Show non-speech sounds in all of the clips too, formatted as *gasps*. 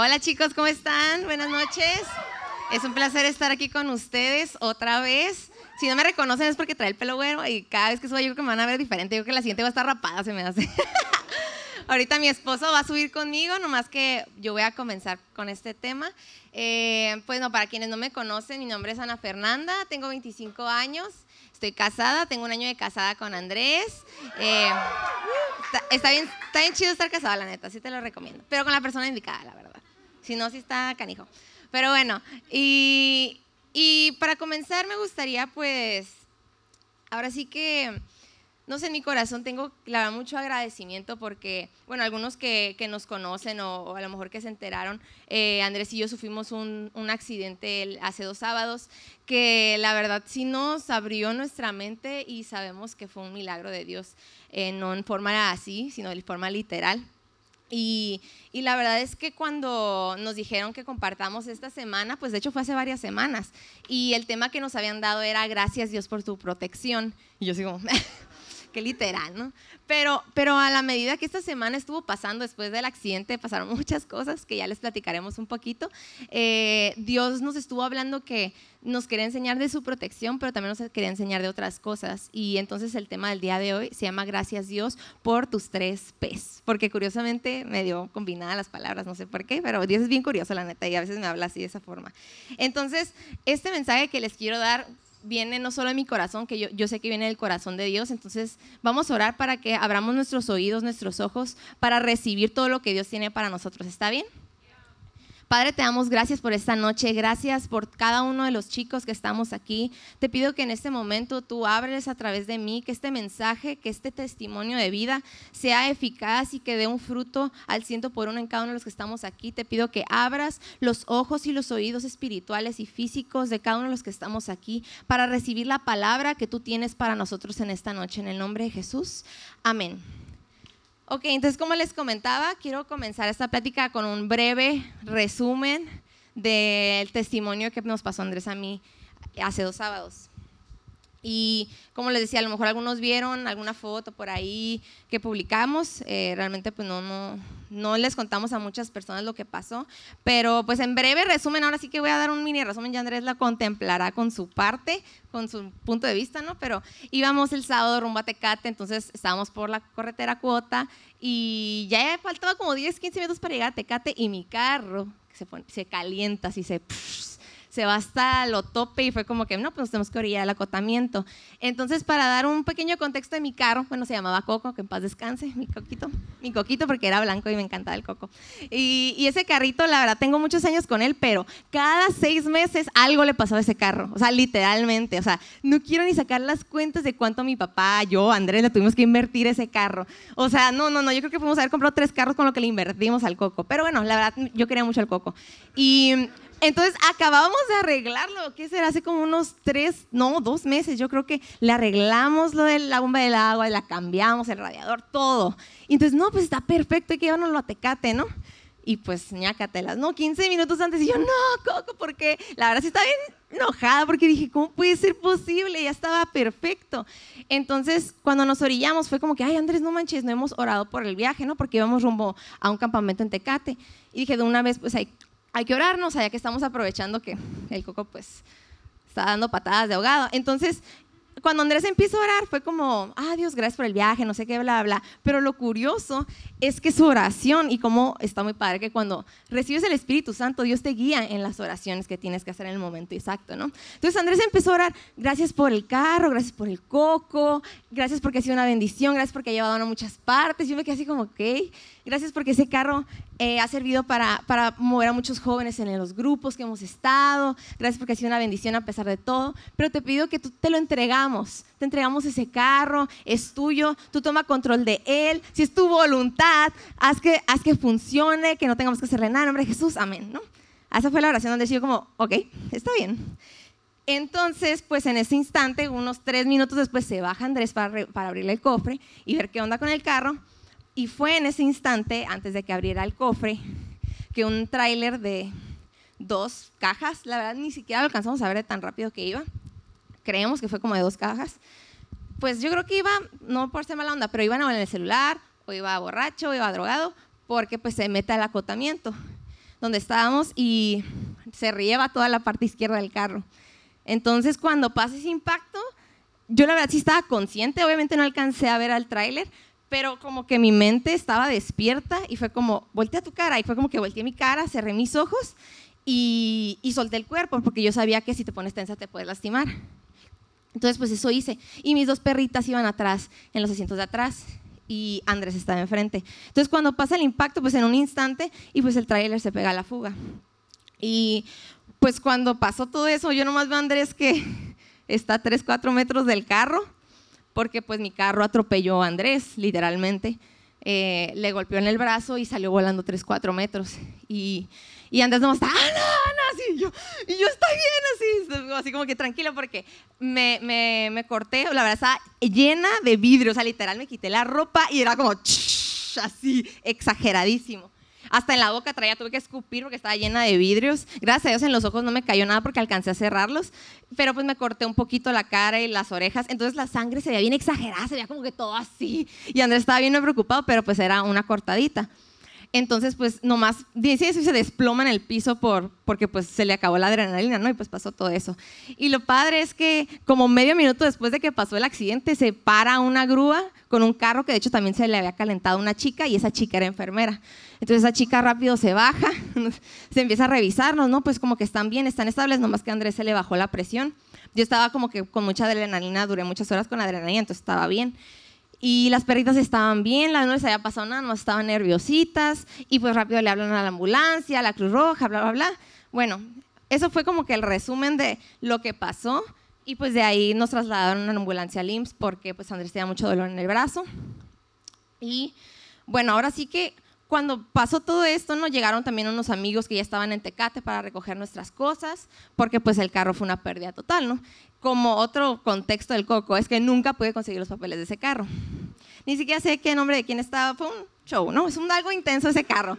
Hola chicos, ¿cómo están? Buenas noches. Es un placer estar aquí con ustedes otra vez. Si no me reconocen es porque trae el pelo güero y cada vez que subo yo creo que me van a ver diferente. Yo creo que la siguiente va a estar rapada, se me hace. *laughs* Ahorita mi esposo va a subir conmigo, nomás que yo voy a comenzar con este tema. Eh, pues no, para quienes no me conocen, mi nombre es Ana Fernanda, tengo 25 años, estoy casada, tengo un año de casada con Andrés. Eh, está, bien, está bien chido estar casada, la neta, sí te lo recomiendo, pero con la persona indicada, la verdad. Si no, sí está canijo. Pero bueno, y, y para comenzar me gustaría pues, ahora sí que no sé, en mi corazón tengo, mucho agradecimiento porque, bueno, algunos que, que nos conocen o, a lo mejor que se enteraron, eh, Andrés y yo sufrimos un, un, accidente hace dos sábados que la verdad sí nos abrió nuestra mente y sabemos que fue un milagro de Dios, eh, no en forma así, sino de forma literal. Y, y, la verdad es que cuando nos dijeron que compartamos esta semana, pues de hecho fue hace varias semanas, y el tema que nos habían dado era gracias Dios por tu protección. Y yo sigo, *laughs* qué literal, ¿no? Pero, pero a la medida que esta semana estuvo pasando después del accidente, pasaron *laughs* muchas cosas que ya les platicaremos un poquito. Eh, Dios nos estuvo hablando que nos quería enseñar de su protección, pero también nos quería enseñar de otras cosas. Y entonces el tema del día de hoy se llama Gracias Dios por tus tres P's. Porque curiosamente me dio combinada las palabras, no sé por qué, pero Dios es bien curioso, la neta, y a veces me habla así de esa forma. Entonces, este mensaje que les quiero dar viene no solo de mi corazón, que yo, yo sé que viene del corazón de Dios, entonces vamos a orar para que abramos nuestros oídos, nuestros ojos, para recibir todo lo que Dios tiene para nosotros. ¿Está bien? Padre, te damos gracias por esta noche, gracias por cada uno de los chicos que estamos aquí. Te pido que en este momento tú abres a través de mí, que este mensaje, que este testimonio de vida sea eficaz y que dé un fruto al ciento por uno en cada uno de los que estamos aquí. Te pido que abras los ojos y los oídos espirituales y físicos de cada uno de los que estamos aquí para recibir la palabra que tú tienes para nosotros en esta noche. En el nombre de Jesús. Amén. Ok, entonces como les comentaba, quiero comenzar esta plática con un breve resumen del testimonio que nos pasó Andrés a mí hace dos sábados. Y como les decía, a lo mejor algunos vieron alguna foto por ahí que publicamos. Eh, realmente pues no, no, no les contamos a muchas personas lo que pasó. Pero pues en breve resumen, ahora sí que voy a dar un mini resumen. Ya Andrés la contemplará con su parte, con su punto de vista, ¿no? Pero íbamos el sábado rumbo a Tecate, entonces estábamos por la corretera cuota y ya faltaba como 10, 15 minutos para llegar a Tecate y mi carro se, se calienta, así se se va hasta lo tope y fue como que, no, pues tenemos que orillar el acotamiento. Entonces, para dar un pequeño contexto de mi carro, bueno, se llamaba Coco, que en paz descanse, mi coquito, mi coquito porque era blanco y me encantaba el coco. Y, ese carrito, la verdad, tengo muchos años con él, pero cada seis meses algo le pasó a ese carro, o sea, literalmente, o sea, no quiero ni sacar las cuentas de cuánto mi papá, yo, Andrés, le tuvimos que invertir ese carro. O sea, no, no, no, yo creo que fuimos haber comprado tres carros con lo que le invertimos al coco. Pero bueno, la verdad, yo quería mucho al coco. Y entonces acabamos de arreglarlo, ¿qué será? Hace como unos tres, no, dos meses, yo creo que le arreglamos lo de la bomba del agua, la cambiamos, el radiador, todo. Y entonces, no, pues está perfecto, hay que llevarnos a Tecate, ¿no? Y pues ñácatelas, ¿no? 15 minutos antes y yo, no, Coco, porque la verdad sí estaba bien enojada porque dije, ¿cómo puede ser posible? Ya estaba perfecto. Entonces, cuando nos orillamos, fue como que, ay, Andrés, no manches, no hemos orado por el viaje, ¿no? Porque íbamos rumbo a un campamento en Tecate. Y dije, de una vez, pues hay hay que orarnos, allá que estamos aprovechando que el coco pues está dando patadas de ahogado. Entonces, cuando Andrés empieza a orar, fue como, ah, Dios, gracias por el viaje, no sé qué, bla, bla. Pero lo curioso es que su oración, y como está muy padre que cuando recibes el Espíritu Santo, Dios te guía en las oraciones que tienes que hacer en el momento exacto, ¿no? Entonces Andrés empezó a orar, gracias por el carro, gracias por el coco, gracias porque ha sido una bendición, gracias porque ha llevado a muchas partes. Yo me quedé así como, ok, gracias porque ese carro eh, ha servido para, para mover a muchos jóvenes en los grupos que hemos estado, gracias porque ha sido una bendición a pesar de todo, pero te pido que tú te lo entregamos, te entregamos ese carro, es tuyo, tú toma control de él, si es tu voluntad, haz que, haz que funcione, que no tengamos que hacerle nada, en nombre de Jesús, amén, ¿no? Esa fue la oración donde yo como, ok, está bien. Entonces, pues en ese instante, unos tres minutos después, se baja Andrés para, para abrirle el cofre y ver qué onda con el carro. Y fue en ese instante, antes de que abriera el cofre, que un tráiler de dos cajas, la verdad ni siquiera lo alcanzamos a ver de tan rápido que iba, creemos que fue como de dos cajas, pues yo creo que iba, no por ser mala onda, pero iban en el celular, o iba borracho, o iba drogado, porque pues se mete al acotamiento. donde estábamos y se rieva toda la parte izquierda del carro. Entonces, cuando pasa ese impacto, yo la verdad sí estaba consciente, obviamente no alcancé a ver al tráiler, pero como que mi mente estaba despierta y fue como, voltea tu cara, y fue como que volteé mi cara, cerré mis ojos y, y solté el cuerpo, porque yo sabía que si te pones tensa te puedes lastimar. Entonces, pues eso hice. Y mis dos perritas iban atrás, en los asientos de atrás, y Andrés estaba enfrente. Entonces, cuando pasa el impacto, pues en un instante, y pues el tráiler se pega a la fuga. Y pues cuando pasó todo eso, yo nomás veo a Andrés que *laughs* está a 3, 4 metros del carro, porque pues mi carro atropelló a Andrés, literalmente. Eh, le golpeó en el brazo y salió volando 3, 4 metros. Y, y Andrés está, ah, no, así, yo, y yo estoy bien, así, así como que tranquilo, porque me, me, me corté, la verdad estaba llena de vidrio, o sea, literal me quité la ropa y era como, así, exageradísimo. Hasta en la boca traía, tuve que escupir porque estaba llena de vidrios. Gracias a Dios en los ojos no me cayó nada porque alcancé a cerrarlos, pero pues me corté un poquito la cara y las orejas. Entonces la sangre se veía bien exagerada, se veía como que todo así. Y Andrés estaba bien preocupado, pero pues era una cortadita. Entonces, pues nomás dice eso y se desploma en el piso por, porque pues se le acabó la adrenalina, ¿no? Y pues pasó todo eso. Y lo padre es que como medio minuto después de que pasó el accidente, se para una grúa con un carro que de hecho también se le había calentado una chica y esa chica era enfermera. Entonces esa chica rápido se baja, *laughs* se empieza a revisarnos, ¿no? Pues como que están bien, están estables, nomás que Andrés se le bajó la presión. Yo estaba como que con mucha adrenalina, duré muchas horas con adrenalina, entonces estaba bien. Y las perritas estaban bien, la no les había pasado nada, no estaban nerviositas. Y pues rápido le hablan a la ambulancia, a la Cruz Roja, bla, bla, bla. Bueno, eso fue como que el resumen de lo que pasó. Y pues de ahí nos trasladaron una ambulancia al IMSS porque pues Andrés tenía mucho dolor en el brazo. Y bueno, ahora sí que cuando pasó todo esto, nos llegaron también unos amigos que ya estaban en Tecate para recoger nuestras cosas, porque pues el carro fue una pérdida total, ¿no? Como otro contexto del coco, es que nunca pude conseguir los papeles de ese carro. Ni siquiera sé qué nombre de quién estaba, fue un show, ¿no? Es un algo intenso ese carro.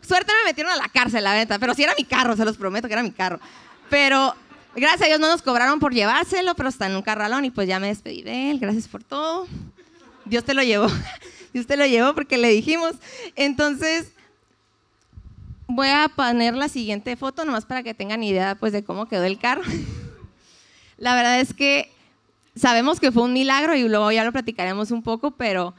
Suerte me metieron a la cárcel, la venta, pero sí era mi carro, se los prometo que era mi carro. Pero gracias a Dios no nos cobraron por llevárselo, pero está en un carralón y pues ya me despedí de él, gracias por todo. Dios te lo llevó, *laughs* Dios te lo llevó porque le dijimos. Entonces, voy a poner la siguiente foto nomás para que tengan idea pues de cómo quedó el carro. *laughs* La verdad es que sabemos que fue un milagro y luego ya lo platicaremos un poco, pero,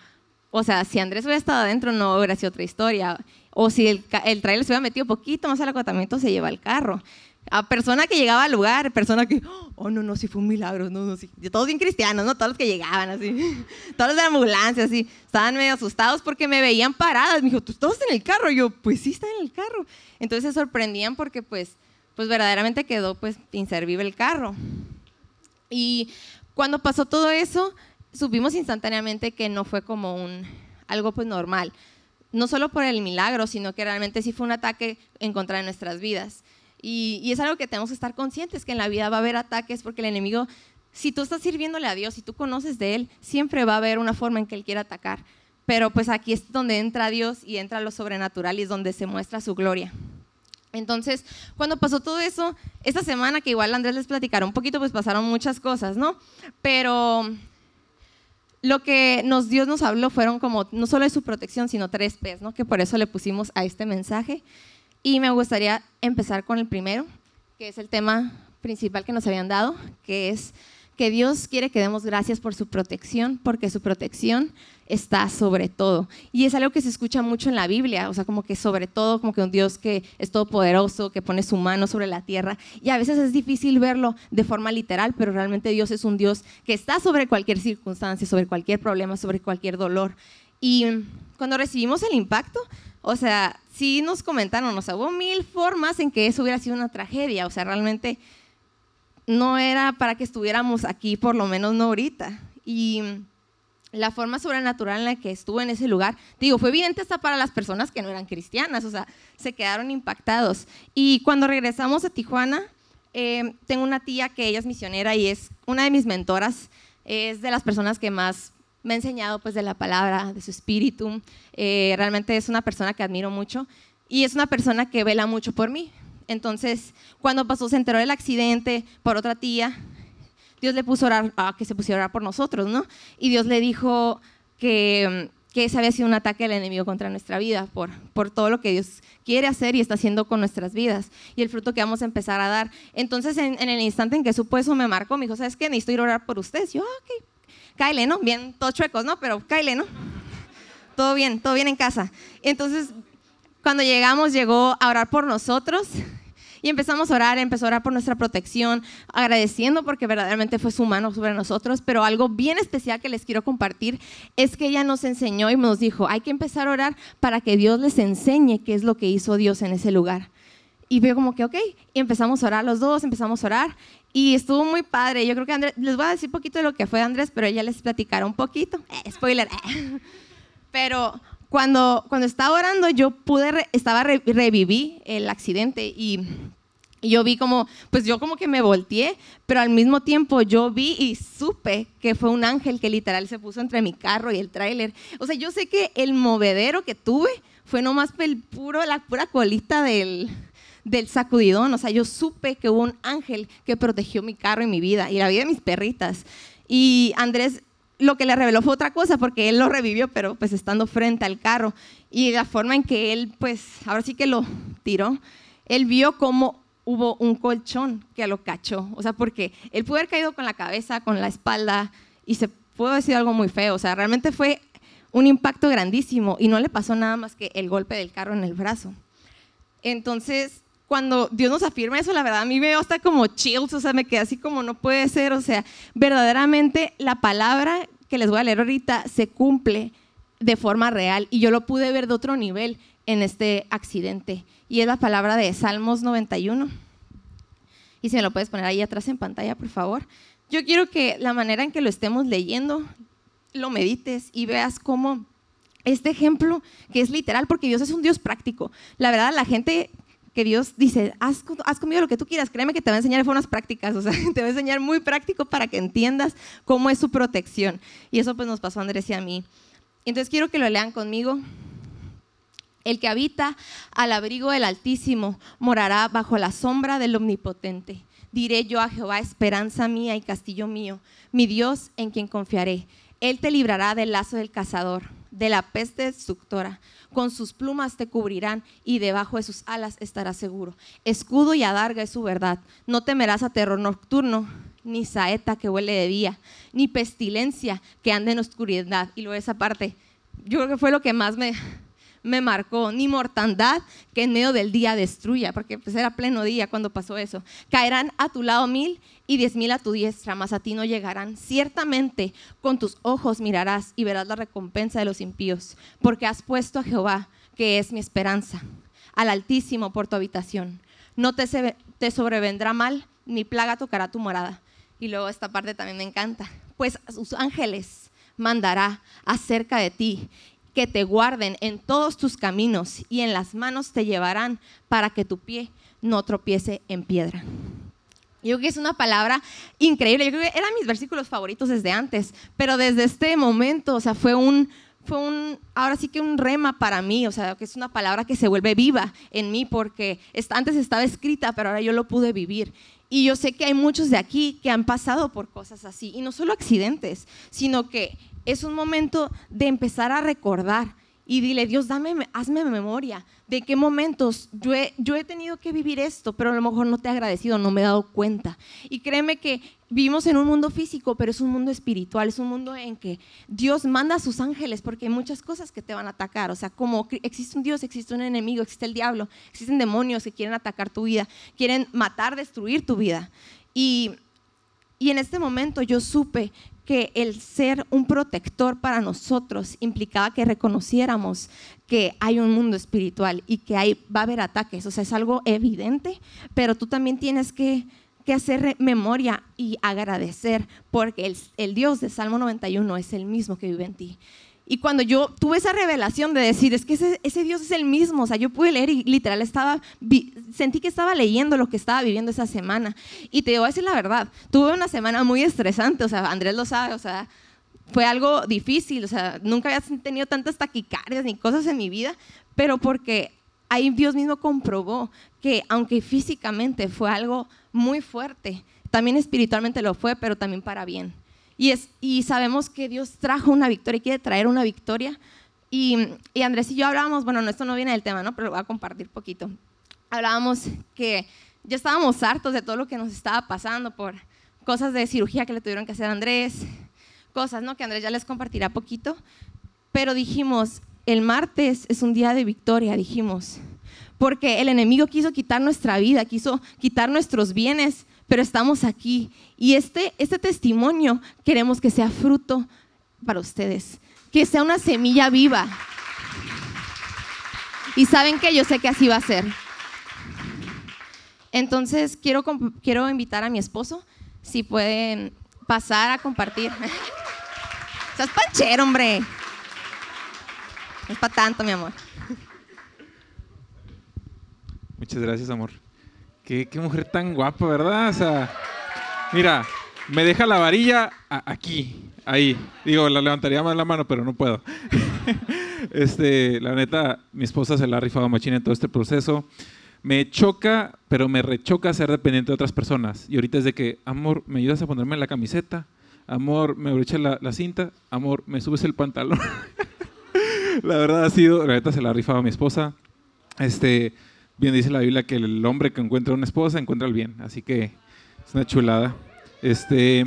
o sea, si Andrés hubiera estado adentro no hubiera sido otra historia. O si el, el trailer se hubiera metido poquito más al acotamiento, se lleva el carro. A persona que llegaba al lugar, persona que, *gasps* oh, no, no, sí fue un milagro, no, no, sí. Todos bien cristianos, ¿no? Todos los que llegaban, así. *laughs* Todos los de la ambulancia, así. Estaban medio asustados porque me veían paradas. Me dijo, ¿tú estás en el carro? Y yo, pues sí, está en el carro. Entonces se sorprendían porque, pues, pues verdaderamente quedó, pues, inservible el carro. Y cuando pasó todo eso, supimos instantáneamente que no fue como un, algo pues normal. No solo por el milagro, sino que realmente sí fue un ataque en contra de nuestras vidas. Y, es algo que tenemos que estar conscientes, que en la vida va a haber ataques porque el enemigo, si tú estás sirviéndole a Dios, si tú conoces de Él, siempre va a haber una forma en que Él quiera atacar. Pero pues aquí es donde entra Dios y entra lo sobrenatural y es donde se muestra su gloria. Entonces, cuando pasó todo eso, esta semana que igual Andrés les platicará un poquito, pues pasaron muchas cosas, ¿no? Pero lo que nos, Dios nos habló fueron como, no solo de su protección, sino tres P's, ¿no? Que por eso le pusimos a este mensaje. Y me gustaría empezar con el primero, que es el tema principal que nos habían dado, que es que Dios quiere que demos gracias por su protección, porque su protección está sobre todo. Y es algo que se escucha mucho en la Biblia, o sea, como que sobre todo, como que un Dios que es todopoderoso, que pone su mano sobre la tierra. Y a veces es difícil verlo de forma literal, pero realmente Dios es un Dios que está sobre cualquier circunstancia, sobre cualquier problema, sobre cualquier dolor. Y cuando recibimos el impacto, o sea, sí nos comentaron, o sea, hubo mil formas en que eso hubiera sido una tragedia, o sea, realmente no era para que estuviéramos aquí, por lo menos no ahorita. Y la forma sobrenatural en la que estuvo en ese lugar, digo, fue evidente hasta para las personas que no eran cristianas, o sea, se quedaron impactados. Y cuando regresamos a Tijuana, eh, tengo una tía que ella es misionera y es una de mis mentoras, es de las personas que más me ha enseñado pues de la palabra, de su espíritu. Eh, realmente es una persona que admiro mucho y es una persona que vela mucho por mí. Entonces, cuando pasó, se enteró del accidente por otra tía, Dios le puso a orar, a que se pusiera a orar por nosotros, ¿no? Y Dios le dijo que, que ese había sido un ataque del enemigo contra nuestra vida por, por todo lo que Dios quiere hacer y está haciendo con nuestras vidas y el fruto que vamos a empezar a dar. Entonces, en, el instante en que supo eso, me marcó, me dijo, ¿sabes qué? Necesito ir a orar por ustedes. Yo, ah, ok, cáele, ¿no? Bien, todos chuecos, ¿no? Pero cáele, ¿no? *laughs* Todo bien, todo bien en casa. Entonces, cuando llegamos, llegó a orar por nosotros y empezamos a orar, empezó a orar por nuestra protección, agradeciendo porque verdaderamente fue su mano sobre nosotros, pero algo bien especial que les quiero compartir es que ella nos enseñó y nos dijo, hay que empezar a orar para que Dios les enseñe qué es lo que hizo Dios en ese lugar. Y veo como que, ok, y empezamos a orar los dos, empezamos a orar y estuvo muy padre. Yo creo que Andrés, les voy a decir poquito de lo que fue Andrés, pero ella les platicará un poquito. Eh, spoiler. *laughs* Pero cuando, cuando estaba orando, yo pude, estaba, reviví el accidente y, yo vi como, pues yo como que me volteé, pero al mismo tiempo yo vi y supe que fue un ángel que literal se puso entre mi carro y el tráiler. O sea, yo sé que el movedero que tuve fue nomás el puro, la pura colita del, del sacudidón. O sea, yo supe que hubo un ángel que protegió mi carro y mi vida y la vida de mis perritas. Y Andrés lo que le reveló fue otra cosa, porque él lo revivió, pero pues estando frente al carro. Y la forma en que él, pues, ahora sí que lo tiró, él vio cómo hubo un colchón que lo cachó. O sea, porque él pudo haber caído con la cabeza, con la espalda, y se pudo decir algo muy feo. O sea, realmente fue un impacto grandísimo y no le pasó nada más que el golpe del carro en el brazo. Entonces, cuando Dios nos afirma eso, la verdad a mí me hasta como chills, o sea, me quedé así como no puede ser, o sea, verdaderamente la palabra que les voy a leer ahorita se cumple de forma real y yo lo pude ver de otro nivel en este accidente y es la palabra de Salmos 91. Y si me lo puedes poner ahí atrás en pantalla, por favor. Yo quiero que la manera en que lo estemos leyendo, lo medites y veas cómo este ejemplo, que es literal, porque Dios es un Dios práctico. La verdad, la gente que Dios dice, haz, conmigo lo que tú quieras, créeme que te va a enseñar de formas prácticas, o sea, *laughs* te va a enseñar muy práctico para que entiendas cómo es su protección. Y eso pues nos pasó a Andrés y a mí. Entonces quiero que lo lean conmigo. El que habita al abrigo del Altísimo morará bajo la sombra del Omnipotente. Diré yo a Jehová, esperanza mía y castillo mío, mi Dios en quien confiaré. Él te librará del lazo del cazador, de la peste destructora con sus plumas te cubrirán y debajo de sus alas estarás seguro. Escudo y adarga es su verdad. No temerás a terror nocturno, ni saeta que huele de día, ni pestilencia que ande en oscuridad. Y luego esa parte, yo creo que fue lo que más me, me marcó, ni mortandad que en medio del día destruya, porque pues era pleno día cuando pasó eso. Caerán a tu lado mil y diez mil a tu diestra, mas a ti no llegarán. Ciertamente con tus ojos mirarás y verás la recompensa de los impíos, porque has puesto a Jehová, que es mi esperanza, al Altísimo por tu habitación. No te, te sobrevendrá mal, ni plaga tocará tu morada. Y luego esta parte también me encanta, pues sus ángeles mandará acerca de ti que te guarden en todos tus caminos y en las manos te llevarán para que tu pie no tropiece en piedra. Yo creo que es una palabra increíble. Yo creo que eran mis versículos favoritos desde antes, pero desde este momento, o sea, fue un, fue un, ahora sí que un rema para mí, o sea, que es una palabra que se vuelve viva en mí porque antes estaba escrita, pero ahora yo lo pude vivir. Y yo sé que hay muchos de aquí que han pasado por cosas así, y no solo accidentes, sino que es un momento de empezar a recordar y dile, Dios, dame, hazme memoria de qué momentos yo he, yo he tenido que vivir esto, pero a lo mejor no te he agradecido, no me he dado cuenta. Y créeme que vivimos en un mundo físico, pero es un mundo espiritual, es un mundo en que Dios manda a sus ángeles porque hay muchas cosas que te van a atacar. O sea, como existe un Dios, existe un enemigo, existe el diablo, existen demonios que quieren atacar tu vida, quieren matar, destruir tu vida. Y, y en este momento yo supe que el ser un protector para nosotros implicaba que reconociéramos que hay un mundo espiritual y que hay, va a haber ataques. O sea, es algo evidente, pero tú también tienes que, hacer memoria y agradecer porque el, el Dios de Salmo 91 es el mismo que vive en ti. Y cuando yo tuve esa revelación de decir, es que ese, Dios es el mismo, o sea, yo pude leer y literal estaba, sentí que estaba leyendo lo que estaba viviendo esa semana. Y te voy a decir la verdad, tuve una semana muy estresante, o sea, Andrés lo sabe, o sea, fue algo difícil, o sea, nunca había tenido tantas taquicardias ni cosas en mi vida, pero porque ahí Dios mismo comprobó que aunque físicamente fue algo muy fuerte, también espiritualmente lo fue, pero también para bien. Y, es, y sabemos que Dios trajo una victoria y quiere traer una victoria Y, y Andrés y yo hablábamos, bueno, no, esto no viene del tema, ¿no? Pero lo voy a compartir poquito. Hablábamos que ya estábamos hartos de todo lo que nos estaba pasando por cosas de cirugía que le tuvieron que hacer a Andrés, cosas, ¿no? Que Andrés ya les compartirá poquito. Pero dijimos, el martes es un día de victoria, dijimos. Porque el enemigo quiso quitar nuestra vida, quiso quitar nuestros bienes, pero estamos aquí. Y este, este testimonio queremos que sea fruto para ustedes que sea una semilla viva. Y saben que yo sé que así va a ser. Entonces quiero, quiero invitar a mi esposo, si pueden pasar a compartir. *laughs* Estás panchero, hombre. No es para tanto, mi amor. Muchas gracias, amor. Qué, mujer tan guapa, ¿verdad? O sea, mira, me deja la varilla aquí. Ahí. Digo, la levantaría más la mano, pero no puedo. *laughs* este, la neta, mi esposa se la ha rifado machina en todo este proceso. Me choca, pero me rechoca ser dependiente de otras personas. Y ahorita es de que, amor, ¿me ayudas a ponerme la camiseta? Amor, ¿me abrochas la, cinta? Amor, ¿me subes el pantalón? *laughs* la verdad ha sido, la neta se la ha rifado mi esposa. Este, bien dice la Biblia que el hombre que encuentra una esposa encuentra el bien. Así que es una chulada. Este,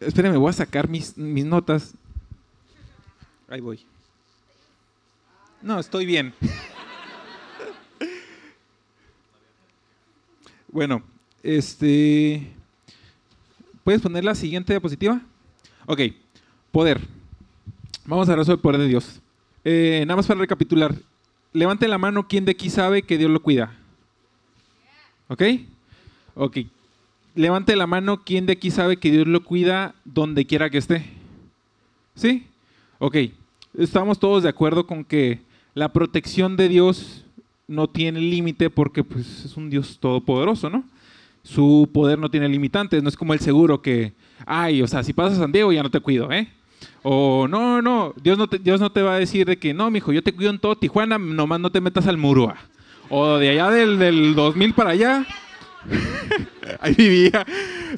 Espérenme, voy a sacar mis, mis notas. Ahí voy. No, estoy bien. *laughs* bueno, este. ¿Puedes poner la siguiente diapositiva? Ok, poder. Vamos a hablar sobre el poder de Dios. Eh, nada más para recapitular. Levante la mano quien de aquí sabe que Dios lo cuida. ¿Ok? Ok, levante la mano, ¿quién de aquí sabe que Dios lo cuida donde quiera que esté? ¿Sí? Ok, estamos todos de acuerdo con que la protección de Dios no tiene límite porque pues, es un Dios todopoderoso, ¿no? Su poder no tiene limitantes, no es como el seguro que, ay, o sea, si pasas a San Diego ya no te cuido, ¿eh? O no, no, Dios no te, Dios no te va a decir de que, no, mijo, yo te cuido en todo Tijuana, nomás no te metas al Murúa. O de allá del, del 2000 para allá, *laughs* ahí vivía,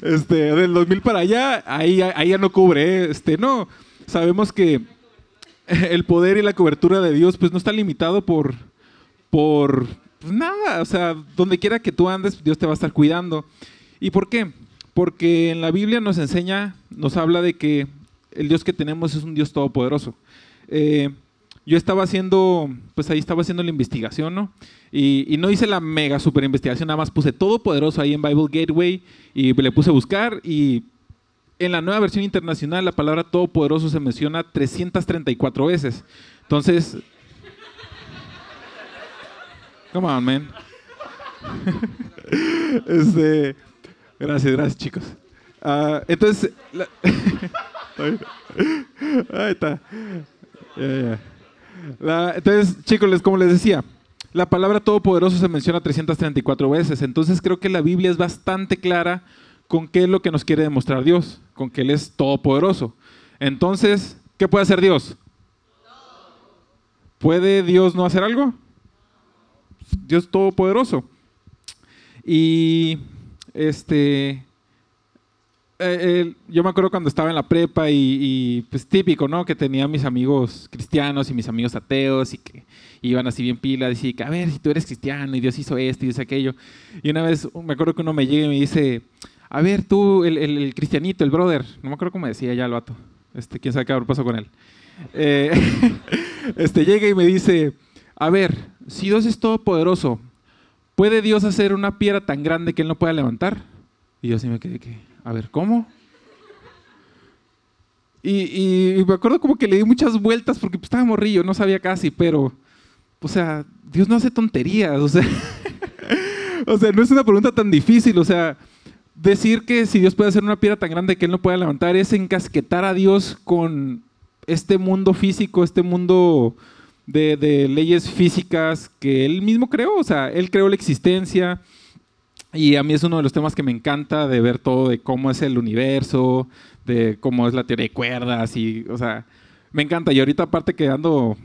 este, del 2000 para allá, ahí, ahí ya no cubre, este, no, sabemos que *laughs* el poder y la cobertura de Dios pues no está limitado por, por pues, nada, o sea, donde quiera que tú andes, Dios te va a estar cuidando. ¿Y por qué? Porque en la Biblia nos enseña, nos habla de que el Dios que tenemos es un Dios todopoderoso. Eh, yo estaba haciendo, pues ahí estaba haciendo la investigación, ¿no? Y, no hice la mega super investigación, nada más puse todopoderoso ahí en Bible Gateway y le puse a buscar y en la nueva versión internacional la palabra todopoderoso se menciona 334 veces. Entonces, come on, man. *laughs* este, gracias, gracias, chicos. Uh, entonces, *laughs* ahí está. Yeah entonces, chicos, como les decía, la palabra todopoderoso se menciona 334 veces. Entonces creo que la Biblia es bastante clara con qué es lo que nos quiere demostrar Dios, con que Él es todopoderoso. Entonces, ¿qué puede hacer Dios? ¿Puede Dios no hacer algo? Dios todopoderoso. Y este eh, yo me acuerdo cuando estaba en la prepa y, pues típico, ¿no? Que tenía mis amigos cristianos y mis amigos ateos y que iban así bien pilas y que, a ver, si tú eres cristiano y Dios hizo esto y hizo aquello. Y una vez me acuerdo que uno me llega y me dice, a ver, tú, el, cristianito, el brother, no me acuerdo cómo decía ya el vato, este, quién sabe qué pasó con él. Eh, *laughs* este, llega y me dice, a ver, si Dios es todopoderoso, ¿puede Dios hacer una piedra tan grande que él no pueda levantar? Y yo así me quedé que a ver, ¿cómo? Y, me acuerdo como que le di muchas vueltas porque pues, estaba morrillo, no sabía casi, pero, o sea, Dios no hace tonterías, o sea, *laughs* o sea, no es una pregunta tan difícil, o sea, decir que si Dios puede hacer una piedra tan grande que Él no pueda levantar es encasquetar a Dios con este mundo físico, este mundo de, de leyes físicas que Él mismo creó, o sea, Él creó la existencia, y a mí es uno de los temas que me encanta de ver todo de cómo es el universo, de cómo es la teoría de cuerdas y, o sea, me encanta. Y ahorita aparte que ando,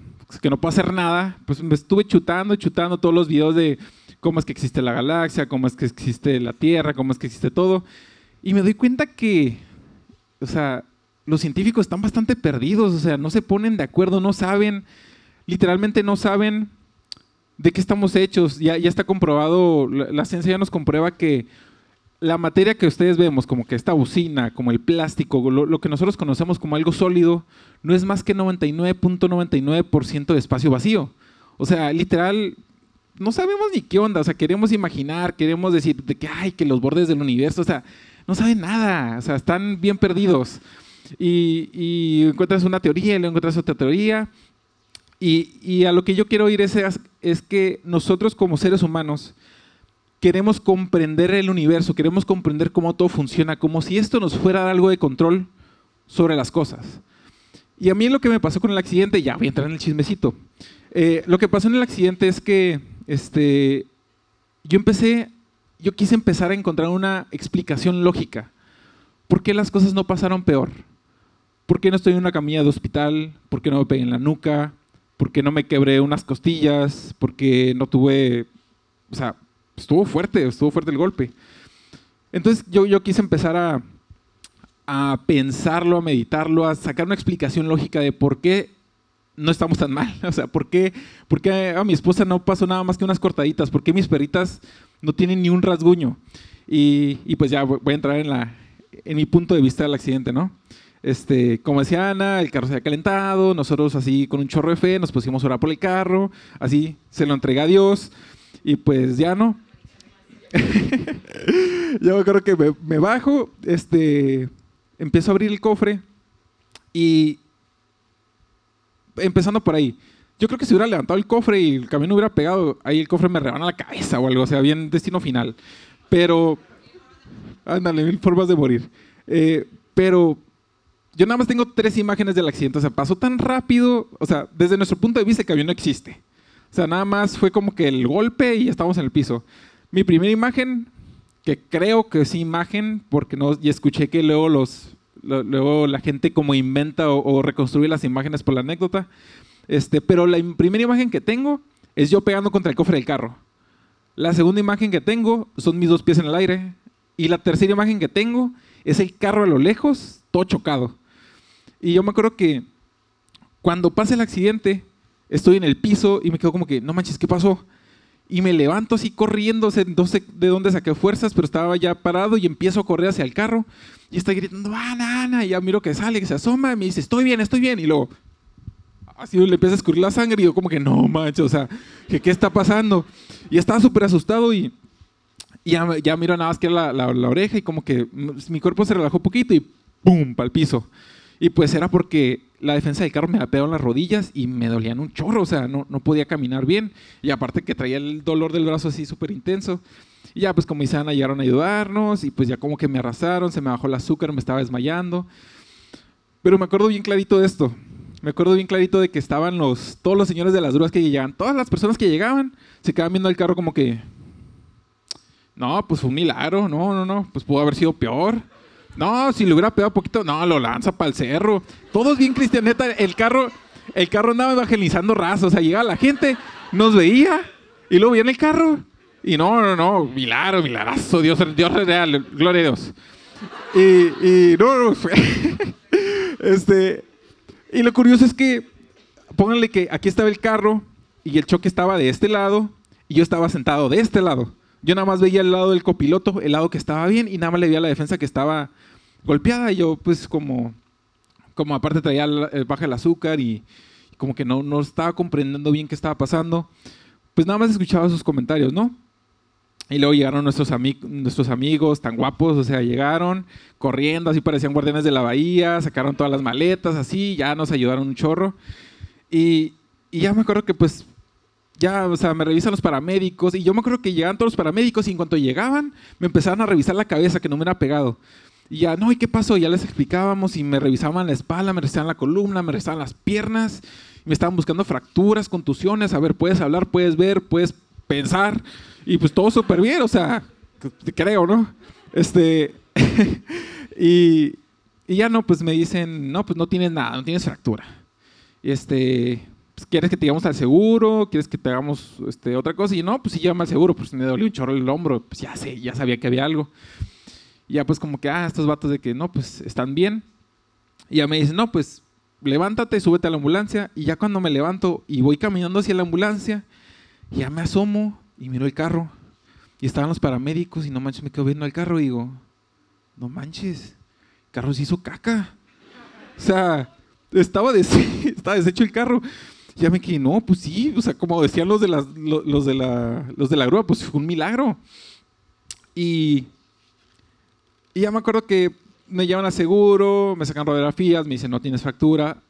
que no puedo hacer nada, pues me estuve chutando, chutando todos los videos de cómo es que existe la galaxia, cómo es que existe la Tierra, cómo es que existe todo. Y me doy cuenta que, o sea, los científicos están bastante perdidos, o sea, no se ponen de acuerdo, no saben, literalmente no saben de qué estamos hechos. Ya, ya está comprobado, la, la ciencia ya nos comprueba que la materia que ustedes vemos, como que esta bocina, como el plástico, lo, lo que nosotros conocemos como algo sólido, no es más que 99.99% de espacio vacío. O sea, literal, no sabemos ni qué onda. O sea, queremos imaginar, queremos decir de que, ay, que los bordes del universo, o sea, no saben nada. O sea, están bien perdidos. Y, y encuentras una teoría y luego encuentras otra teoría. Y, y a lo que yo quiero ir es, es que nosotros como seres humanos, queremos comprender el universo, queremos comprender cómo todo funciona, como si esto nos fuera algo de control sobre las cosas. Y a mí lo que me pasó con el accidente, ya voy a entrar en el chismecito. Eh, lo que pasó en el accidente es que este, yo empecé, yo quise empezar a encontrar una explicación lógica. ¿Por qué las cosas no pasaron peor? ¿Por qué no estoy en una camilla de hospital? ¿Por qué no me pegué en la nuca? ¿Por qué no me quebré unas costillas? ¿Por qué no tuve, o sea, estuvo fuerte, estuvo fuerte el golpe. Entonces yo, yo quise empezar a, a pensarlo, a meditarlo, a sacar una explicación lógica de por qué no estamos tan mal. *laughs* O sea, ¿por qué, por qué a mi esposa no pasó nada más que unas cortaditas? ¿Por qué mis perritas no tienen ni un rasguño? Y, y pues ya voy a entrar en, la, en mi punto de vista del accidente, ¿no? Este, como decía Ana, el carro se había calentado, nosotros así con un chorro de fe nos pusimos a orar por el carro, así se lo entregué a Dios y pues ya no, *laughs* yo me acuerdo que me, bajo, este, empiezo a abrir el cofre y empezando por ahí. Yo creo que si hubiera levantado el cofre y el camión hubiera pegado, ahí el cofre me rebana la cabeza o algo, o sea, bien destino final. Pero, ándale, mil formas de morir. Eh, pero yo nada más tengo tres imágenes del accidente, o sea, pasó tan rápido, o sea, desde nuestro punto de vista el camión no existe. O sea, nada más fue como que el golpe y estábamos en el piso. Mi primera imagen, que creo que es imagen, porque no, y escuché que luego, los, luego la gente como inventa o, reconstruye las imágenes por la anécdota, este, pero la primera imagen que tengo es yo pegando contra el cofre del carro. La segunda imagen que tengo son mis dos pies en el aire. Y la tercera imagen que tengo es el carro a lo lejos, todo chocado. Y yo me acuerdo que cuando pasa el accidente, estoy en el piso y me quedo como que, no manches, ¿qué pasó? y me levanto así corriendo, no sé de dónde saqué fuerzas, pero estaba ya parado y empiezo a correr hacia el carro y está gritando, Ana, Ana, y ya miro que sale, que se asoma, y me dice, estoy bien, estoy bien, y luego así le empieza a escurrir la sangre y yo como que no, macho, o sea, que qué está pasando. Y estaba súper asustado y, ya, ya, miro nada más que la, oreja y como que mi cuerpo se relajó un poquito y ¡pum! para el piso. Y pues era porque la defensa del carro me había pegado en las rodillas y me dolían un chorro, o sea, no, no podía caminar bien. Y aparte que traía el dolor del brazo así súper intenso. Y ya pues como dice Ana, llegaron a ayudarnos y pues ya como que me arrasaron, se me bajó el azúcar, me estaba desmayando. Pero me acuerdo bien clarito de esto. Me acuerdo bien clarito de que estaban los, todos los señores de las grúas que llegaban, todas las personas que llegaban, se quedaban viendo el carro como que, no, pues fue un milagro, no, no, no, pues pudo haber sido peor. No, si le hubiera pegado poquito, no, lo lanza para el cerro. Todos bien cristianeta, el carro, el carro andaba evangelizando raza, o sea, llegaba la gente, nos veía y luego viene el carro. Y no, no, no, milagro, milagro, Dios, Dios real, gloria a Dios. Y, y no, no, *laughs* este, y lo curioso es que, pónganle que aquí estaba el carro y el choque estaba de este lado y yo estaba sentado de este lado. Yo nada más veía el lado del copiloto, el lado que estaba bien, y nada más le veía la defensa que estaba golpeada. Y yo, pues, como, como aparte traía el, baja el azúcar y, como que no, no estaba comprendiendo bien qué estaba pasando, pues nada más escuchaba sus comentarios, ¿no? Y luego llegaron nuestros, nuestros amigos tan guapos, o sea, llegaron corriendo, así parecían guardianes de la bahía, sacaron todas las maletas, así, ya nos ayudaron un chorro. Y, y ya me acuerdo que pues ya, o sea, me revisan los paramédicos y yo me acuerdo que llegaban todos los paramédicos y en cuanto llegaban me empezaban a revisar la cabeza que no me era pegado. Y ya, no, ¿y qué pasó? Ya les explicábamos y me revisaban la espalda, me revisaban la columna, me revisaban las piernas, me estaban buscando fracturas, contusiones, a ver, puedes hablar, puedes ver, puedes pensar y pues todo súper bien, o sea, creo, ¿no? Este, *laughs* y, y ya no, pues me dicen, no, pues no tienes nada, no tienes fractura. Este, pues, ¿quieres que te llevamos al seguro? ¿Quieres que te hagamos este, otra cosa? Y no, pues sí, llama al seguro, pues me dolió un chorro el hombro, pues ya sé, ya sabía que había algo. Y ya pues como que, ah, estos vatos de que no, pues están bien. Y ya me dice, no, pues levántate, súbete a la ambulancia. Y ya cuando me levanto y voy caminando hacia la ambulancia, ya me asomo y miro el carro. Y estaban los paramédicos y no manches, me quedo viendo el carro y digo, no manches, el carro se hizo caca. O sea, estaba, *laughs* estaba deshecho el carro. Ya me quedé, no, pues sí, o sea, como decían los de, las, los, de la, los de la grúa, pues fue un milagro. Y, y ya me acuerdo que me llevan a seguro, me sacan radiografías, me dicen, no tienes fractura.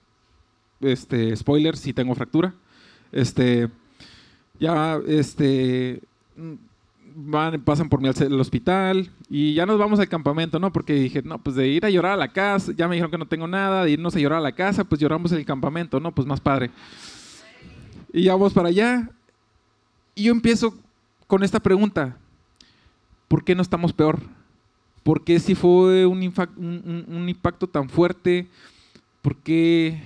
Este, spoiler, sí tengo fractura. Este, ya, este, van, pasan por mí al, hospital y ya nos vamos al campamento, ¿no? Porque dije, no, pues de ir a llorar a la casa, ya me dijeron que no tengo nada, de irnos a llorar a la casa, pues lloramos en el campamento, ¿no? Pues más padre. Y ya vamos para allá. Y yo empiezo con esta pregunta, ¿por qué no estamos peor? ¿Por qué si fue un, impacto tan fuerte? ¿Por qué,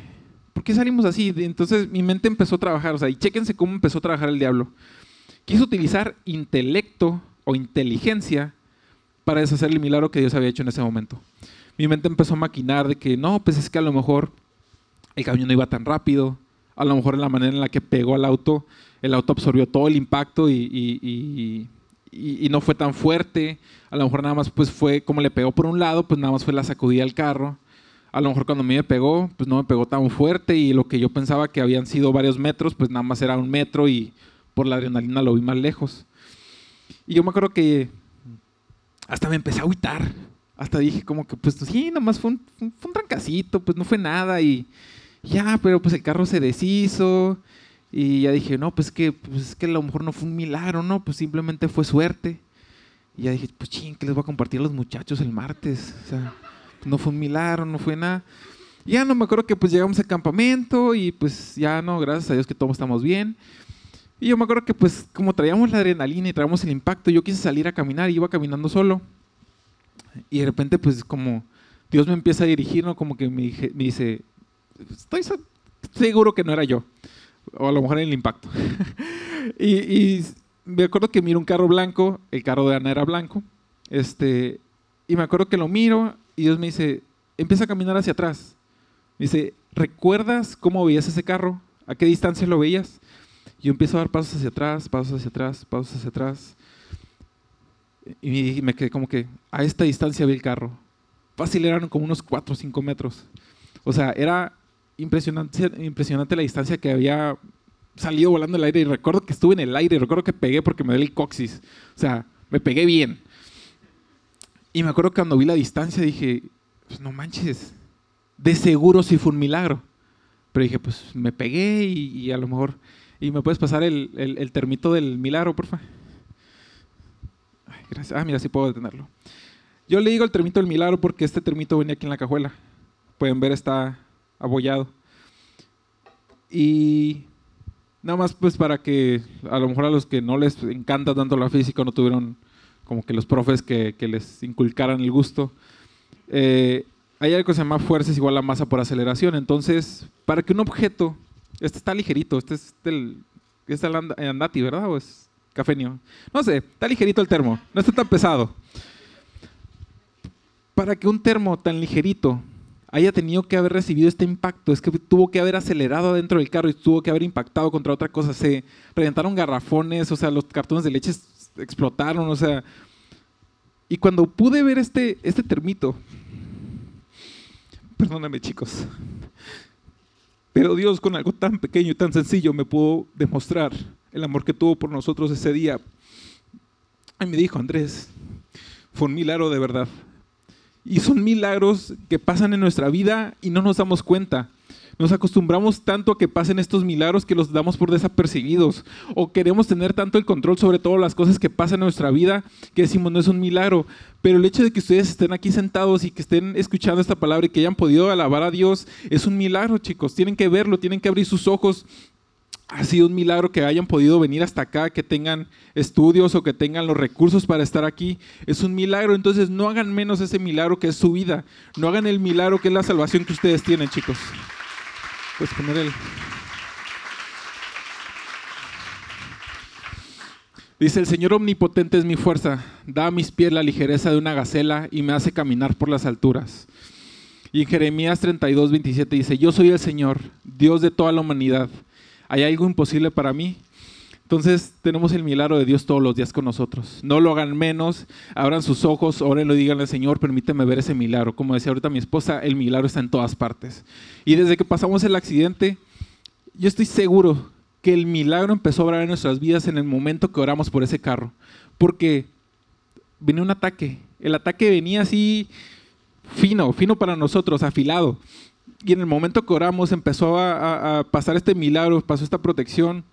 ¿Por qué salimos así? Entonces mi mente empezó a trabajar, o sea, y chéquense cómo empezó a trabajar el diablo. Quiso utilizar intelecto o inteligencia para deshacer el milagro que Dios había hecho en ese momento. Mi mente empezó a maquinar de que no, pues es que a lo mejor el camión no iba tan rápido, a lo mejor en la manera en la que pegó al auto, el auto absorbió todo el impacto y, no fue tan fuerte, a lo mejor nada más pues fue como le pegó por un lado, pues nada más fue la sacudida al carro, a lo mejor cuando a mí me pegó, pues no me pegó tan fuerte y lo que yo pensaba que habían sido varios metros, pues nada más era un metro y por la adrenalina lo vi más lejos. Y yo me acuerdo que hasta me empecé a agüitar. Hasta dije como que, pues sí, nomás fue un, fue un trancacito, pues no fue nada. Y ya, pero pues el carro se deshizo. Y ya dije, no, pues que, pues es que a lo mejor no fue un milagro, ¿no? Pues simplemente fue suerte. Y ya dije, pues ching, que les voy a compartir a los muchachos el martes. O sea, no fue un milagro, no fue nada. Y ya no me acuerdo que pues llegamos al campamento y pues ya no, gracias a Dios que todos estamos bien. Y yo me acuerdo que pues como traíamos la adrenalina y traíamos el impacto, yo quise salir a caminar y iba caminando solo. Y de repente pues como Dios me empieza a dirigir, ¿no? Como que me, dice, estoy seguro que no era yo. O a lo mejor en el impacto. *laughs* y, me acuerdo que miro un carro blanco, el carro de Ana era blanco. Este, y me acuerdo que lo miro y Dios me dice, empieza a caminar hacia atrás. Me dice, ¿recuerdas cómo veías ese carro? ¿A qué distancia lo veías? yo empiezo a dar pasos hacia atrás, pasos hacia atrás, pasos hacia atrás. Y me quedé como que a esta distancia vi el carro. Fácil eran como unos 4 o 5 metros. O sea, era impresionante, impresionante la distancia que había salido volando el aire. Y recuerdo que estuve en el aire, recuerdo que pegué porque me duele el coxis. O sea, me pegué bien. Y me acuerdo que cuando vi la distancia dije, pues no manches, de seguro sí fue un milagro. Pero dije, pues me pegué y a lo mejor ¿Y me puedes pasar el, termito del milagro, por favor? gracias. Ah, mira, sí puedo detenerlo. Yo le digo el termito del milagro porque este termito venía aquí en la cajuela. Pueden ver, está abollado. Y nada más pues para que a lo mejor a los que no les encanta tanto la física, no tuvieron como que los profes que, les inculcaran el gusto. Eh, hay algo que se llama fuerza es igual a masa por aceleración. Entonces, para que un objeto este está ligerito, este es del. Es el Andati, ¿verdad? ¿O es cafenio? No sé, está ligerito el termo, no está tan pesado. Para que un termo tan ligerito haya tenido que haber recibido este impacto, es que tuvo que haber acelerado dentro del carro y tuvo que haber impactado contra otra cosa. Se reventaron garrafones, o sea, los cartones de leche explotaron, o sea. Y cuando pude ver este, este termito, perdóname chicos, pero Dios con algo tan pequeño y tan sencillo me pudo demostrar el amor que tuvo por nosotros ese día. Y me dijo, Andrés, fue un milagro de verdad. Y son milagros que pasan en nuestra vida y no nos damos cuenta. Nos acostumbramos tanto a que pasen estos milagros que los damos por desapercibidos. O queremos tener tanto el control sobre todas las cosas que pasan en nuestra vida que decimos no es un milagro. Pero el hecho de que ustedes estén aquí sentados y que estén escuchando esta palabra y que hayan podido alabar a Dios es un milagro, chicos. Tienen que verlo, tienen que abrir sus ojos ha sido un milagro que hayan podido venir hasta acá, que tengan estudios o que tengan los recursos para estar aquí. Es un milagro, entonces no hagan menos ese milagro que es su vida. No hagan el milagro que es la salvación que ustedes tienen, chicos. Puedes poner el... Dice, el Señor omnipotente es mi fuerza, da a mis pies la ligereza de una gacela y me hace caminar por las alturas. Y en Jeremías 32, 27 dice, yo soy el Señor, Dios de toda la humanidad. ¿Hay algo imposible para mí? Entonces tenemos el milagro de Dios todos los días con nosotros. No lo hagan menos, abran sus ojos, oren y díganle, Señor, permíteme ver ese milagro. Como decía ahorita mi esposa, el milagro está en todas partes. Y desde que pasamos el accidente, yo estoy seguro que el milagro empezó a obrar en nuestras vidas en el momento que oramos por ese carro. Porque venía un ataque. El ataque venía así fino, fino para nosotros, afilado. Y en el momento que oramos empezó a, pasar este milagro, pasó esta protección.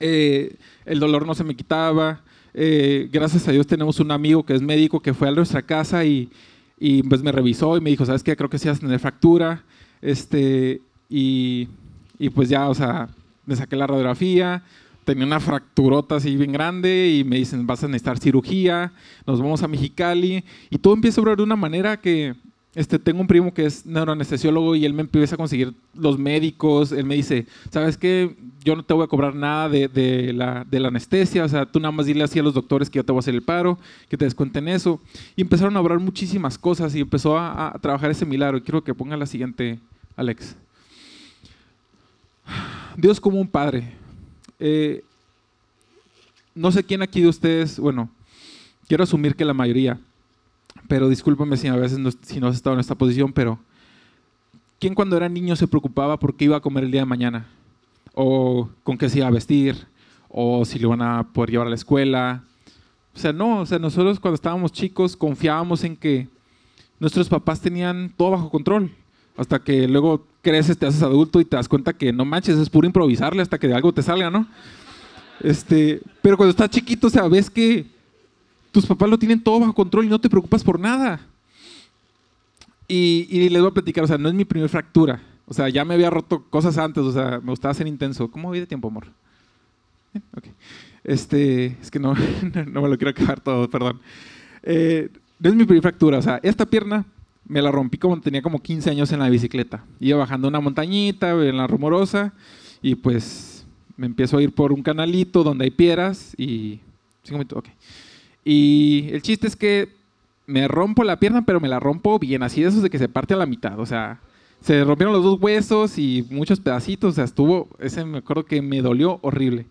Eh, el dolor no se me quitaba. Eh, gracias a Dios tenemos un amigo que es médico que fue a nuestra casa y, y pues me revisó y me dijo, ¿sabes qué? Creo que sí vas a tener fractura. Este, y, y pues ya, o sea, me saqué la radiografía, tenía una fracturota así bien grande y me dicen, vas a necesitar cirugía, nos vamos a Mexicali y todo empieza a obrar de una manera que este, tengo un primo que es neuroanestesiólogo y él me empieza a conseguir los médicos, él me dice, ¿sabes qué? Yo no te voy a cobrar nada de, la, anestesia, o sea, tú nada más dile así a los doctores que yo te voy a hacer el paro, que te descuenten eso. Y empezaron a obrar muchísimas cosas y empezó a, a trabajar ese milagro. Quiero que ponga la siguiente, Alex. Dios como un padre eh, no sé quién aquí de ustedes, bueno, quiero asumir que la mayoría, pero discúlpame si a veces no, si no has estado en esta posición, pero ¿quién cuando era niño se preocupaba por qué iba a comer el día de mañana? ¿O con qué se iba a vestir? ¿O si le iban a poder llevar a la escuela? O sea, no, o sea, nosotros cuando estábamos chicos confiábamos en que nuestros papás tenían todo bajo control. Hasta que luego creces, te haces adulto y te das cuenta que no manches, es puro improvisarle hasta que de algo te salga, ¿no? Este, pero cuando estás chiquito, o sea, ves que tus papás lo tienen todo bajo control y no te preocupas por nada. Y, y les voy a platicar, o sea, no es mi primera fractura. O sea, ya me había roto cosas antes, o sea, me gustaba ser intenso. ¿Cómo voy de tiempo, amor? Okay. Este, es que *laughs* no, no me lo quiero acabar todo, perdón. Eh, no es mi primera fractura, o sea, esta pierna me la rompí como tenía como 15 años en la bicicleta. Iba bajando una montañita en la rumorosa y pues me empiezo a ir por un canalito donde hay piedras y... Y el chiste es que me rompo la pierna, pero me la rompo bien, así de esos de que se parte a la mitad. O sea, se rompieron los dos huesos y muchos pedacitos. O sea, estuvo, ese me acuerdo que me dolió horrible.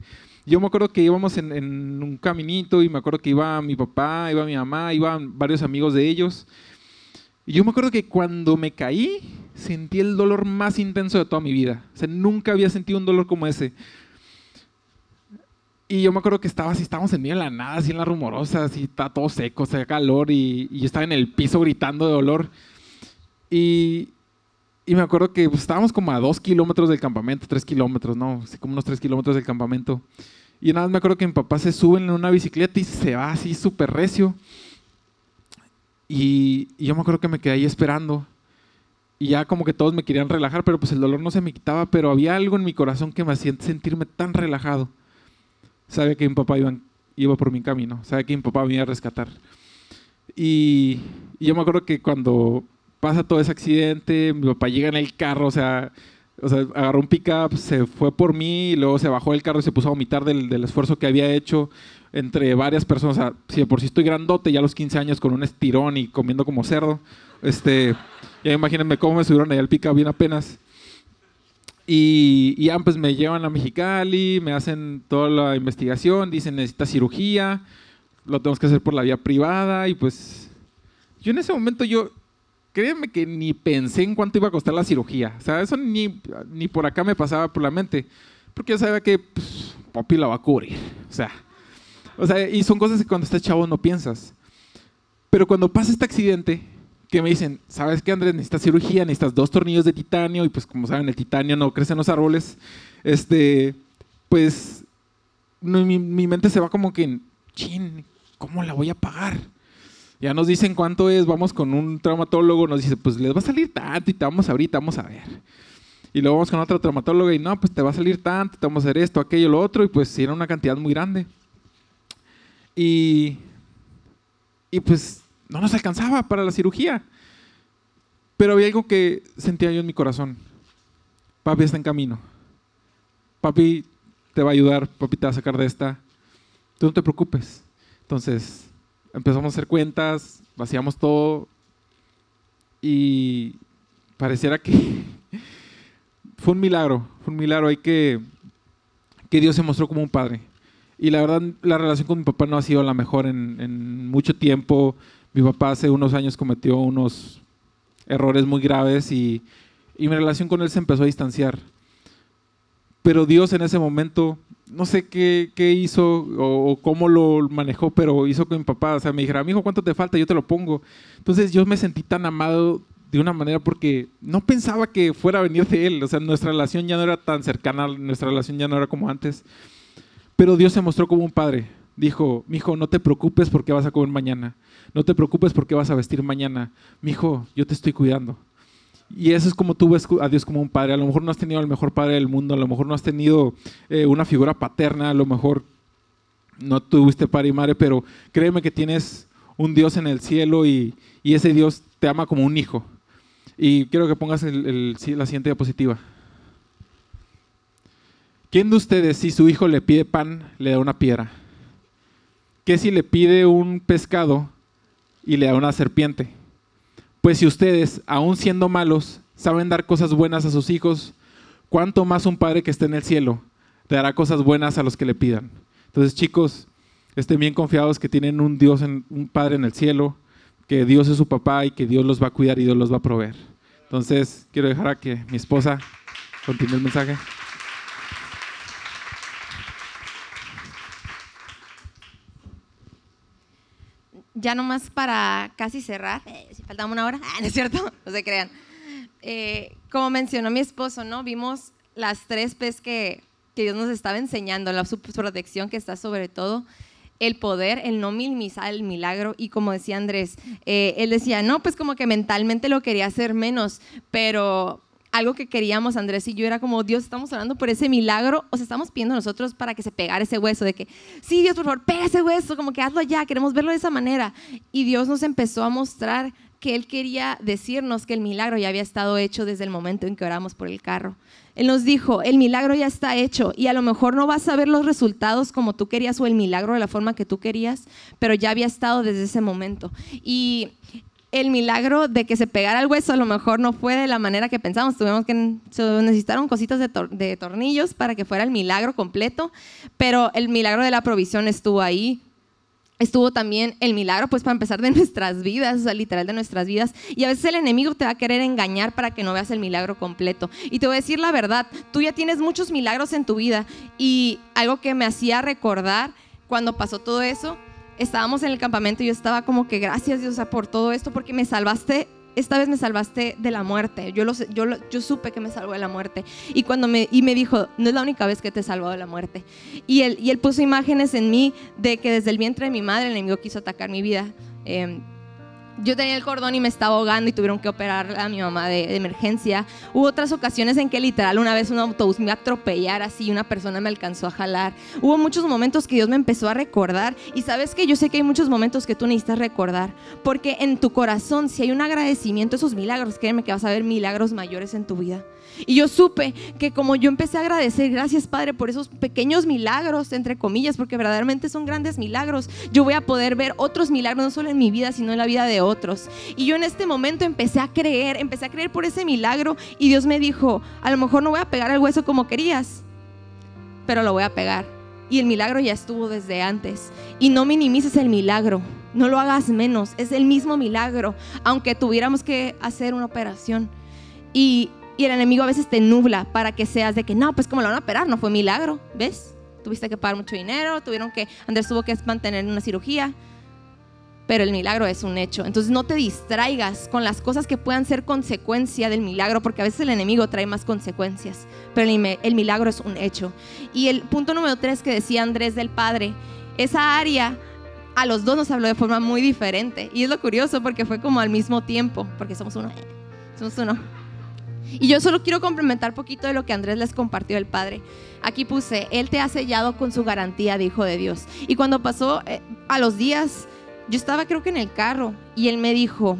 Yo me acuerdo que íbamos en, en un caminito y me acuerdo que iba mi papá, iba mi mamá, iban varios amigos de ellos. Y yo me acuerdo que cuando me caí, sentí el dolor más intenso de toda mi vida. O sea, nunca había sentido un dolor como ese. Y yo me acuerdo que estaba así, estábamos en medio de la nada, así en la rumorosa, así, está todo seco, hacía calor y, y, yo estaba en el piso gritando de dolor. Y, y me acuerdo que pues, estábamos como a dos kilómetros del campamento, tres kilómetros, ¿no? Así como unos tres kilómetros del campamento. Y nada más me acuerdo que mi papá se sube en una bicicleta y se va así súper recio. Y, yo me acuerdo que me quedé ahí esperando. Y ya como que todos me querían relajar, pero pues el dolor no se me quitaba, pero había algo en mi corazón que me hacía sentirme tan relajado. Sabía que mi papá iba, iba por mi camino, sabía que mi papá me iba a rescatar. Y, y, yo me acuerdo que cuando pasa todo ese accidente, mi papá llega en el carro, o sea, o sea agarró un pickup, se fue por mí, y luego se bajó del carro y se puso a vomitar del, del esfuerzo que había hecho entre varias personas. O sea, si de por sí estoy grandote, ya a los 15 años con un estirón y comiendo como cerdo, este, ya imagínense cómo me subieron ahí al pica bien apenas. Y, y pues me llevan a Mexicali, me hacen toda la investigación, dicen necesita cirugía, lo tenemos que hacer por la vía privada y pues yo en ese momento yo, créeme que ni pensé en cuánto iba a costar la cirugía, o sea, eso ni, ni por acá me pasaba por la mente, porque yo sabía que pues, Poppy la va a cubrir, o sea, o sea, y son cosas que cuando estás chavo no piensas. Pero cuando pasa este accidente, que me dicen, ¿sabes qué, Andrés? Necesitas cirugía, necesitas dos tornillos de titanio, y pues como saben, el titanio no crece en los árboles. Este, pues mi, mente se va como que, chin, ¿cómo la voy a pagar? Ya nos dicen cuánto es, vamos con un traumatólogo, nos dice, pues les va a salir tanto y te vamos ahorita, vamos a ver. Y luego vamos con otro traumatólogo y no, pues te va a salir tanto, te vamos a hacer esto, aquello, lo otro, y pues era una cantidad muy grande. Y, y pues no nos alcanzaba para la cirugía. Pero había algo que sentía yo en mi corazón. Papi está en camino. Papi te va a ayudar, papi te va a sacar de esta. Tú no te preocupes. Entonces empezamos a hacer cuentas, vaciamos todo y pareciera que *laughs* fue un milagro, fue un milagro ahí que, que Dios se mostró como un padre. Y la verdad, la relación con mi papá no ha sido la mejor en, en mucho tiempo. Mi papá hace unos años cometió unos errores muy graves y, y mi relación con él se empezó a distanciar. Pero Dios en ese momento, no sé qué, qué hizo o, o, cómo lo manejó, pero hizo que mi papá, o sea, me dijera, hijo, ¿cuánto te falta? Yo te lo pongo. Entonces yo me sentí tan amado de una manera porque no pensaba que fuera a venir de él. O sea, nuestra relación ya no era tan cercana, nuestra relación ya no era como antes. Pero Dios se mostró como un padre. Dijo, mi hijo, no te preocupes porque vas a comer mañana. No te preocupes porque vas a vestir mañana. Mi hijo, yo te estoy cuidando. Y eso es como tú ves a Dios como un padre. A lo mejor no has tenido el mejor padre del mundo, a lo mejor no has tenido eh, una figura paterna, a lo mejor no tuviste padre y madre, pero créeme que tienes un Dios en el cielo y, ese Dios te ama como un hijo. Y quiero que pongas la siguiente diapositiva. ¿Quién de ustedes, si su hijo le pide pan, le da una piedra? ¿Qué si le pide un pescado y le da una serpiente? Pues si ustedes, aun siendo malos, saben dar cosas buenas a sus hijos, ¿cuánto más un Padre que esté en el cielo dará cosas buenas a los que le pidan? Entonces, chicos, estén bien confiados que tienen un Dios, en, un Padre en el cielo, que Dios es su papá y que Dios los va a cuidar y Dios los va a proveer. Entonces, quiero dejar a que mi esposa continúe el mensaje. Ya nomás para casi cerrar, eh, si faltaba una hora, *laughs* ah, no es cierto, no se crean. Eh, como mencionó mi esposo, ¿no? Vimos las tres P's que, que Dios nos estaba enseñando, la protección que está sobre todo, el poder, el no minimizar el milagro. Y como decía Andrés, eh, él decía, no, pues como que mentalmente lo quería hacer menos, pero algo que queríamos Andrés y yo era como, Dios, estamos orando por ese milagro, o sea, estamos pidiendo nosotros para que se pegara ese hueso, de que, sí, Dios, por favor, pega ese hueso, como que hazlo ya, queremos verlo de esa manera. Y Dios nos empezó a mostrar que Él quería decirnos que el milagro ya había estado hecho desde el momento en que oramos por el carro. Él nos dijo, el milagro ya está hecho y a lo mejor no vas a ver los resultados como tú querías o el milagro de la forma que tú querías, pero ya había estado desde ese momento. Y el milagro de que se pegara el hueso a lo mejor no fue de la manera que pensamos. Tuvimos que se necesitaron cositas de, tor de, tornillos para que fuera el milagro completo, pero el milagro de la provisión estuvo ahí. Estuvo también el milagro, pues para empezar, de *laughs* nuestras vidas, o literal de nuestras vidas. Y a veces el enemigo te va a querer engañar para que no veas el milagro completo. Y te voy a decir la verdad, tú ya tienes muchos milagros en tu vida. Y algo que me hacía recordar cuando pasó todo eso estábamos en el campamento y yo estaba como que gracias Dios por todo esto porque me salvaste esta vez me salvaste de la muerte. Yo, lo, yo, yo supe que me salvó de la muerte. Y cuando me, y me dijo, no es la única vez que te he salvado de la muerte. Y él, y él puso imágenes en mí de que desde el vientre de mi madre el enemigo quiso atacar mi vida. Eh, yo tenía el cordón y me estaba ahogando y tuvieron que operar a mi mamá de, emergencia. Hubo otras ocasiones en que literal una vez un autobús me iba a atropellar así y una persona me alcanzó a jalar. Hubo muchos momentos que Dios me empezó a recordar y sabes que yo sé que hay muchos momentos que tú necesitas recordar porque en tu corazón si hay un agradecimiento a esos milagros, créeme que vas a ver milagros mayores en tu vida. Y yo supe que como yo empecé a agradecer, gracias Padre por esos pequeños milagros, entre comillas, porque verdaderamente son grandes milagros, yo voy a poder ver otros milagros, no solo en mi vida, sino en la vida de otros. Y yo en este momento empecé a creer, empecé a creer por ese milagro y Dios me dijo, a lo mejor no voy a pegar el hueso como querías, pero lo voy a pegar. Y el milagro ya estuvo desde antes. Y no minimices el milagro, no lo hagas menos, es el mismo milagro, aunque tuviéramos que hacer una operación. Y y el enemigo a veces te nubla para que seas de que no, pues como lo van a operar, no fue milagro, ¿ves? Tuviste que pagar mucho dinero, tuvieron que, Andrés tuvo que mantener una cirugía, pero el milagro es un hecho. Entonces no te distraigas con las cosas que puedan ser consecuencia del milagro, porque a veces el enemigo trae más consecuencias, pero el, milagro es un hecho. Y el punto número tres que decía Andrés del Padre, esa área a los dos nos habló de forma muy diferente. Y es lo curioso porque fue como al mismo tiempo, porque somos uno. Somos uno. Y yo solo quiero complementar poquito de lo que Andrés les compartió el Padre. Aquí puse, Él te ha sellado con su garantía de Hijo de Dios. Y cuando pasó eh, a los días, yo estaba creo que en el carro y Él me dijo,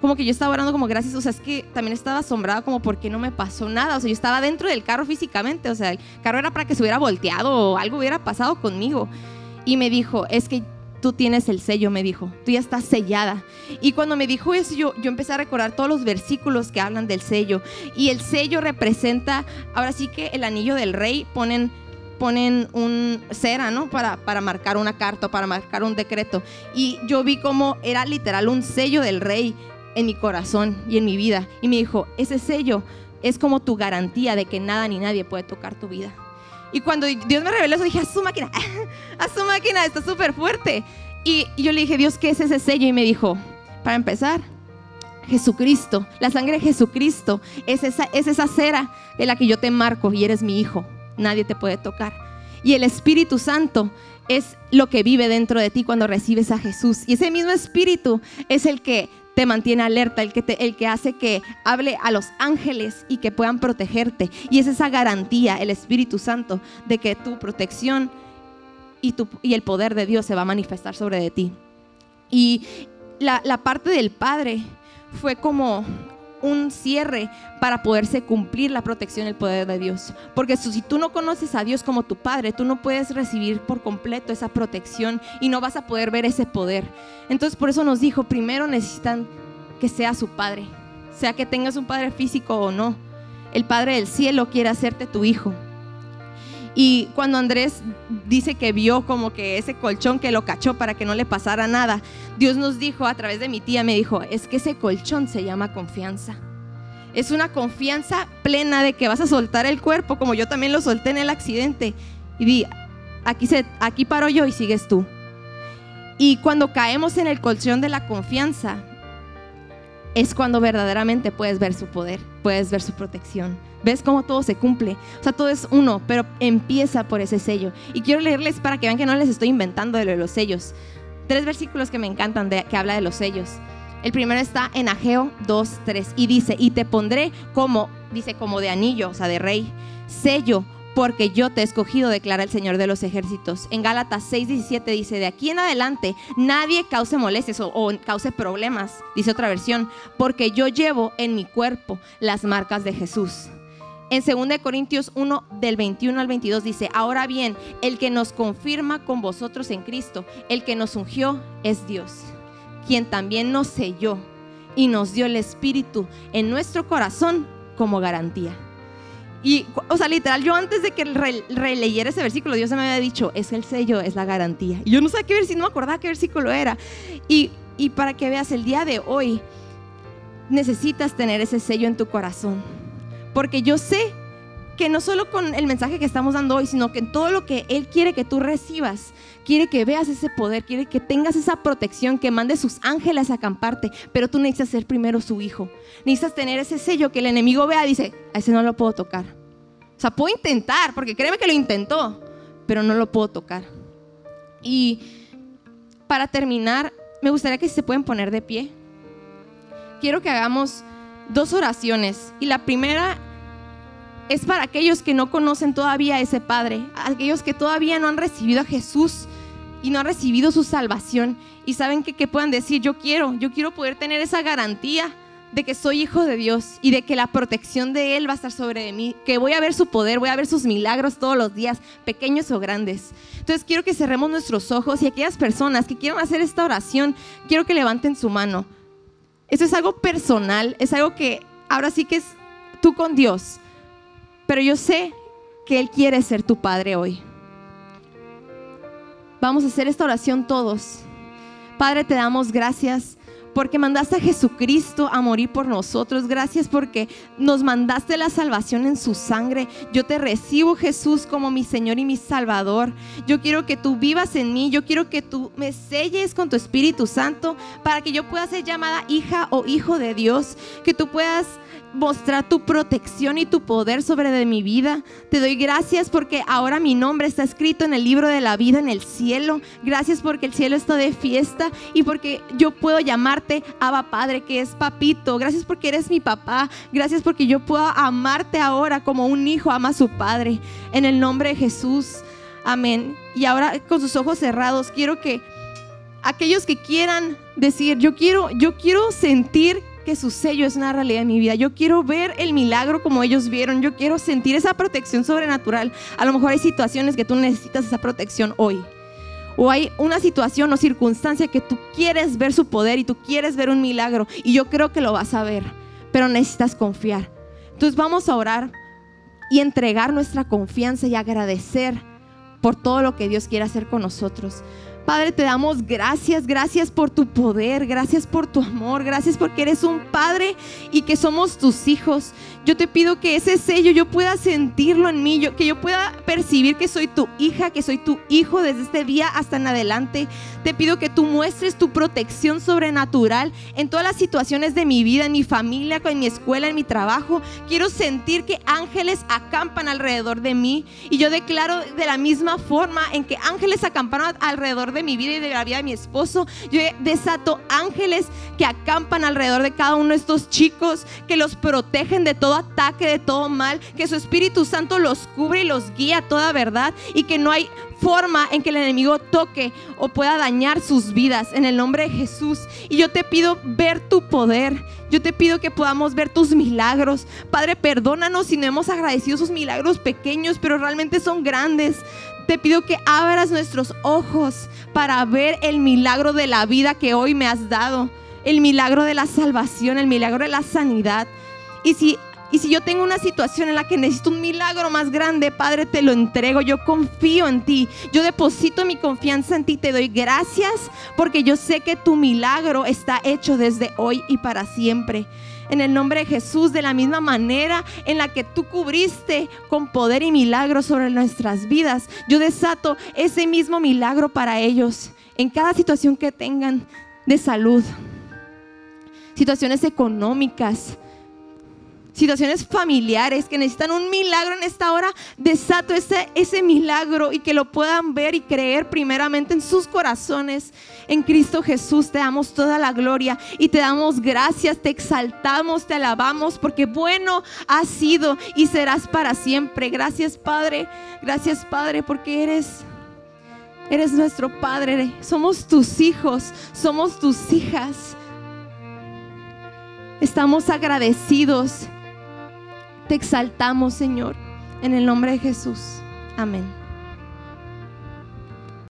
como que yo estaba orando como gracias, o sea, es que también estaba asombrada como porque no me pasó nada, o sea, yo estaba dentro del carro físicamente, o sea, el carro era para que se hubiera volteado o algo hubiera pasado conmigo. Y me dijo, es que tú tienes el sello, me dijo, tú ya estás sellada. Y cuando me dijo eso, yo, yo empecé a recordar todos los versículos que hablan del sello. Y el sello representa, ahora sí que el anillo del rey ponen ponen un cera, ¿no? Para, para marcar una carta, para marcar un decreto. Y yo vi como era literal un sello del rey en mi corazón y en mi vida. Y me dijo, ese sello es como tu garantía de que nada ni nadie puede tocar tu vida. Y cuando Dios me reveló eso, dije, a su máquina, *laughs* a su máquina, está súper fuerte. Y, yo le dije, Dios, ¿qué es ese sello? Y me dijo, para empezar, Jesucristo, la sangre de Jesucristo es esa, es esa cera de la que yo te marco y eres mi hijo. Nadie te puede tocar. Y el Espíritu Santo es lo que vive dentro de ti cuando recibes a Jesús. Y ese mismo Espíritu es el que te mantiene alerta, el que, el que hace que hable a los ángeles y que puedan protegerte. Y es esa garantía, el Espíritu Santo, de que tu protección y, tu, y el poder de Dios se va a manifestar sobre de ti. Y la, la parte del Padre fue como un cierre para poderse cumplir la protección y el poder de Dios. Porque si tú no conoces a Dios como tu Padre, tú no puedes recibir por completo esa protección y no vas a poder ver ese poder. Entonces por eso nos dijo, primero necesitan que sea su Padre, sea que tengas un Padre físico o no. El Padre del cielo quiere hacerte tu hijo. Y cuando Andrés dice que vio como que ese colchón que lo cachó para que no le pasara nada, Dios nos dijo a través de mi tía, me dijo, es que ese colchón se llama confianza. Es una confianza plena de que vas a soltar el cuerpo, como yo también lo solté en el accidente. Y di, aquí, se, aquí paro yo y sigues tú. Y cuando caemos en el colchón de la confianza, es cuando verdaderamente puedes ver su poder, puedes ver su protección. ¿Ves cómo todo se cumple? O sea, todo es uno, pero empieza por ese sello. Y quiero leerles para que vean que no les estoy inventando de, los sellos. Tres versículos que me encantan de, que habla de los sellos. El primero está en Ageo 2, 3 y dice, y te pondré como, dice, como de anillo, o sea, de rey, sello porque yo te he escogido, declara el Señor de los ejércitos. En Gálatas 6:17 dice, de aquí en adelante nadie cause molestias o, cause problemas, dice otra versión, porque yo llevo en mi cuerpo las marcas de Jesús. En 2 Corintios 1 del 21 al 22 dice, ahora bien, el que nos confirma con vosotros en Cristo, el que nos ungió es Dios, quien también nos selló y nos dio el Espíritu en nuestro corazón como garantía. Y, o sea, literal, yo antes de que releyera ese versículo, Dios me había dicho, es el sello, es la garantía. Y yo no sabía qué versículo, no me acordaba qué versículo era. Y, y para que veas, el día de hoy necesitas tener ese sello en tu corazón. Porque yo sé que no solo con el mensaje que estamos dando hoy, sino que en todo lo que Él quiere que tú recibas, quiere que veas ese poder, quiere que tengas esa protección, que mande sus ángeles a acamparte, pero tú necesitas ser primero su hijo. Necesitas tener ese sello que el enemigo vea y dice, a ese no lo puedo tocar. O sea, puedo intentar, porque créeme que lo intentó, pero no lo puedo tocar. Y para terminar, me gustaría que se pueden poner de pie. Quiero que hagamos dos oraciones. Y la primera es para aquellos que no conocen todavía a ese Padre, aquellos que todavía no han recibido a Jesús y no han recibido su salvación y saben que, que puedan decir, yo quiero, yo quiero poder tener esa garantía de que soy hijo de Dios y de que la protección de Él va a estar sobre mí, que voy a ver su poder, voy a ver sus milagros todos los días, pequeños o grandes. Entonces quiero que cerremos nuestros ojos y aquellas personas que quieran hacer esta oración, quiero que levanten su mano. Eso es algo personal, es algo que ahora sí que es tú con Dios. Pero yo sé que Él quiere ser tu Padre hoy. Vamos a hacer esta oración todos. Padre, te damos gracias porque mandaste a Jesucristo a morir por nosotros. Gracias porque nos mandaste la salvación en su sangre. Yo te recibo, Jesús, como mi Señor y mi Salvador. Yo quiero que tú vivas en mí. Yo quiero que tú me selles con tu Espíritu Santo para que yo pueda ser llamada hija o hijo de Dios. Que tú puedas mostrar tu protección y tu poder sobre de mi vida. Te doy gracias porque ahora mi nombre está escrito en el libro de la vida en el cielo. Gracias porque el cielo está de fiesta y porque yo puedo llamarte Abba Padre, que es papito. Gracias porque eres mi papá. Gracias porque yo puedo amarte ahora como un hijo ama a su padre. En el nombre de Jesús. Amén. Y ahora con sus ojos cerrados, quiero que aquellos que quieran decir, yo quiero, yo quiero sentir que su sello es una realidad en mi vida. Yo quiero ver el milagro como ellos vieron. Yo quiero sentir esa protección sobrenatural. A lo mejor hay situaciones que tú necesitas esa protección hoy. O hay una situación o circunstancia que tú quieres ver su poder y tú quieres ver un milagro y yo creo que lo vas a ver, pero necesitas confiar. Entonces vamos a orar y entregar nuestra confianza y agradecer por todo lo que Dios quiere hacer con nosotros. Padre, te damos gracias, gracias por tu poder, gracias por tu amor, gracias porque eres un Padre y que somos tus hijos. Yo te pido que ese sello yo pueda sentirlo en mí, que yo pueda percibir que soy tu hija, que soy tu hijo desde este día hasta en adelante. Te pido que tú muestres tu protección sobrenatural en todas las situaciones de mi vida, en mi familia, en mi escuela, en mi trabajo. Quiero sentir que ángeles acampan alrededor de mí y yo declaro de la misma forma en que ángeles acamparon alrededor de mi vida y de la vida de mi esposo. Yo desato ángeles que acampan alrededor de cada uno de estos chicos, que los protegen de todo ataque, de todo mal, que su Espíritu Santo los cubre y los guía a toda verdad y que no hay forma en que el enemigo toque o pueda dañar sus vidas en el nombre de Jesús. Y yo te pido ver tu poder. Yo te pido que podamos ver tus milagros. Padre, perdónanos si no hemos agradecido sus milagros pequeños, pero realmente son grandes. Te pido que abras nuestros ojos para ver el milagro de la vida que hoy me has dado. El milagro de la salvación, el milagro de la sanidad. Y si y si yo tengo una situación en la que necesito un milagro más grande, Padre, te lo entrego. Yo confío en ti. Yo deposito mi confianza en ti. Te doy gracias porque yo sé que tu milagro está hecho desde hoy y para siempre. En el nombre de Jesús, de la misma manera en la que tú cubriste con poder y milagro sobre nuestras vidas, yo desato ese mismo milagro para ellos en cada situación que tengan de salud, situaciones económicas situaciones familiares que necesitan un milagro en esta hora, desato ese, ese milagro y que lo puedan ver y creer primeramente en sus corazones. En Cristo Jesús te damos toda la gloria y te damos gracias, te exaltamos, te alabamos porque bueno has sido y serás para siempre. Gracias Padre, gracias Padre porque eres... Eres nuestro Padre, somos tus hijos, somos tus hijas. Estamos agradecidos te exaltamos, Señor, en el nombre de Jesús. Amén.